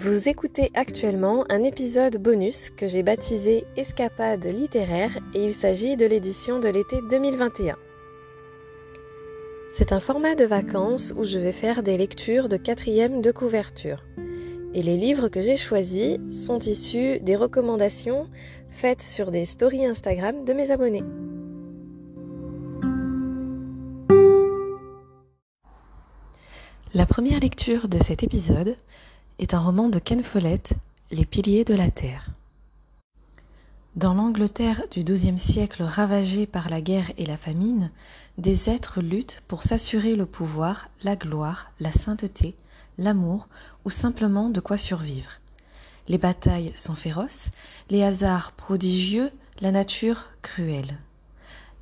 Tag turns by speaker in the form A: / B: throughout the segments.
A: Vous écoutez actuellement un épisode bonus que j'ai baptisé Escapade littéraire et il s'agit de l'édition de l'été 2021. C'est un format de vacances où je vais faire des lectures de quatrième de couverture. Et les livres que j'ai choisis sont issus des recommandations faites sur des stories Instagram de mes abonnés. La première lecture de cet épisode est un roman de Ken Follett, Les piliers de la Terre. Dans l'Angleterre du XIIe siècle ravagée par la guerre et la famine, des êtres luttent pour s'assurer le pouvoir, la gloire, la sainteté, l'amour ou simplement de quoi survivre. Les batailles sont féroces, les hasards prodigieux, la nature cruelle.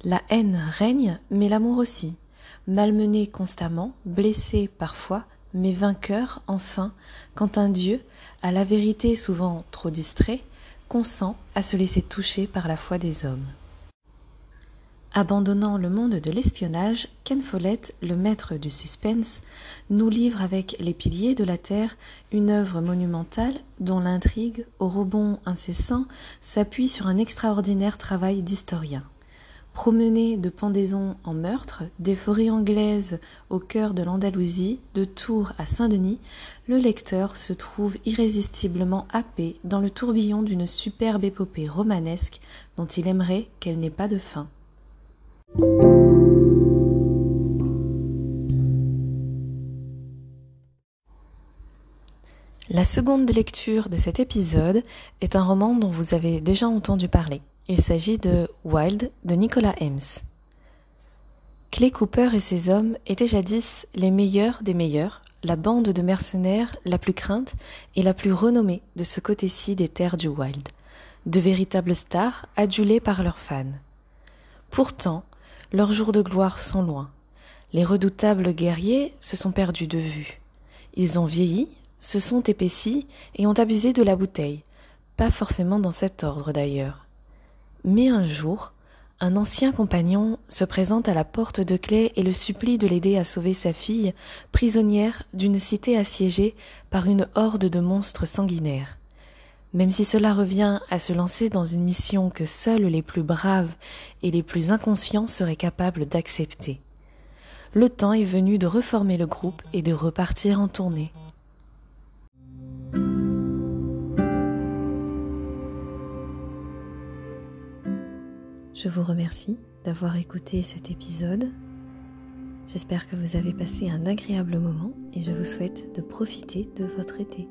A: La haine règne, mais l'amour aussi. Malmené constamment, blessé parfois, mais vainqueur enfin quand un dieu à la vérité souvent trop distrait consent à se laisser toucher par la foi des hommes. Abandonnant le monde de l'espionnage ken follett le maître du suspense nous livre avec les piliers de la terre une œuvre monumentale dont l'intrigue au rebond incessant s'appuie sur un extraordinaire travail d'historien Promené de pendaison en meurtre, des forêts anglaises au cœur de l'Andalousie, de Tours à Saint-Denis, le lecteur se trouve irrésistiblement happé dans le tourbillon d'une superbe épopée romanesque dont il aimerait qu'elle n'ait pas de fin. La seconde lecture de cet épisode est un roman dont vous avez déjà entendu parler. Il s'agit de Wild de Nicolas Hems. Clay Cooper et ses hommes étaient jadis les meilleurs des meilleurs, la bande de mercenaires la plus crainte et la plus renommée de ce côté-ci des terres du Wild, de véritables stars adulées par leurs fans. Pourtant, leurs jours de gloire sont loin. Les redoutables guerriers se sont perdus de vue. Ils ont vieilli, se sont épaissis et ont abusé de la bouteille, pas forcément dans cet ordre d'ailleurs. Mais un jour, un ancien compagnon se présente à la porte de Clay et le supplie de l'aider à sauver sa fille, prisonnière d'une cité assiégée par une horde de monstres sanguinaires. Même si cela revient à se lancer dans une mission que seuls les plus braves et les plus inconscients seraient capables d'accepter. Le temps est venu de reformer le groupe et de repartir en tournée. Je vous remercie d'avoir écouté cet épisode. J'espère que vous avez passé un agréable moment et je vous souhaite de profiter de votre été.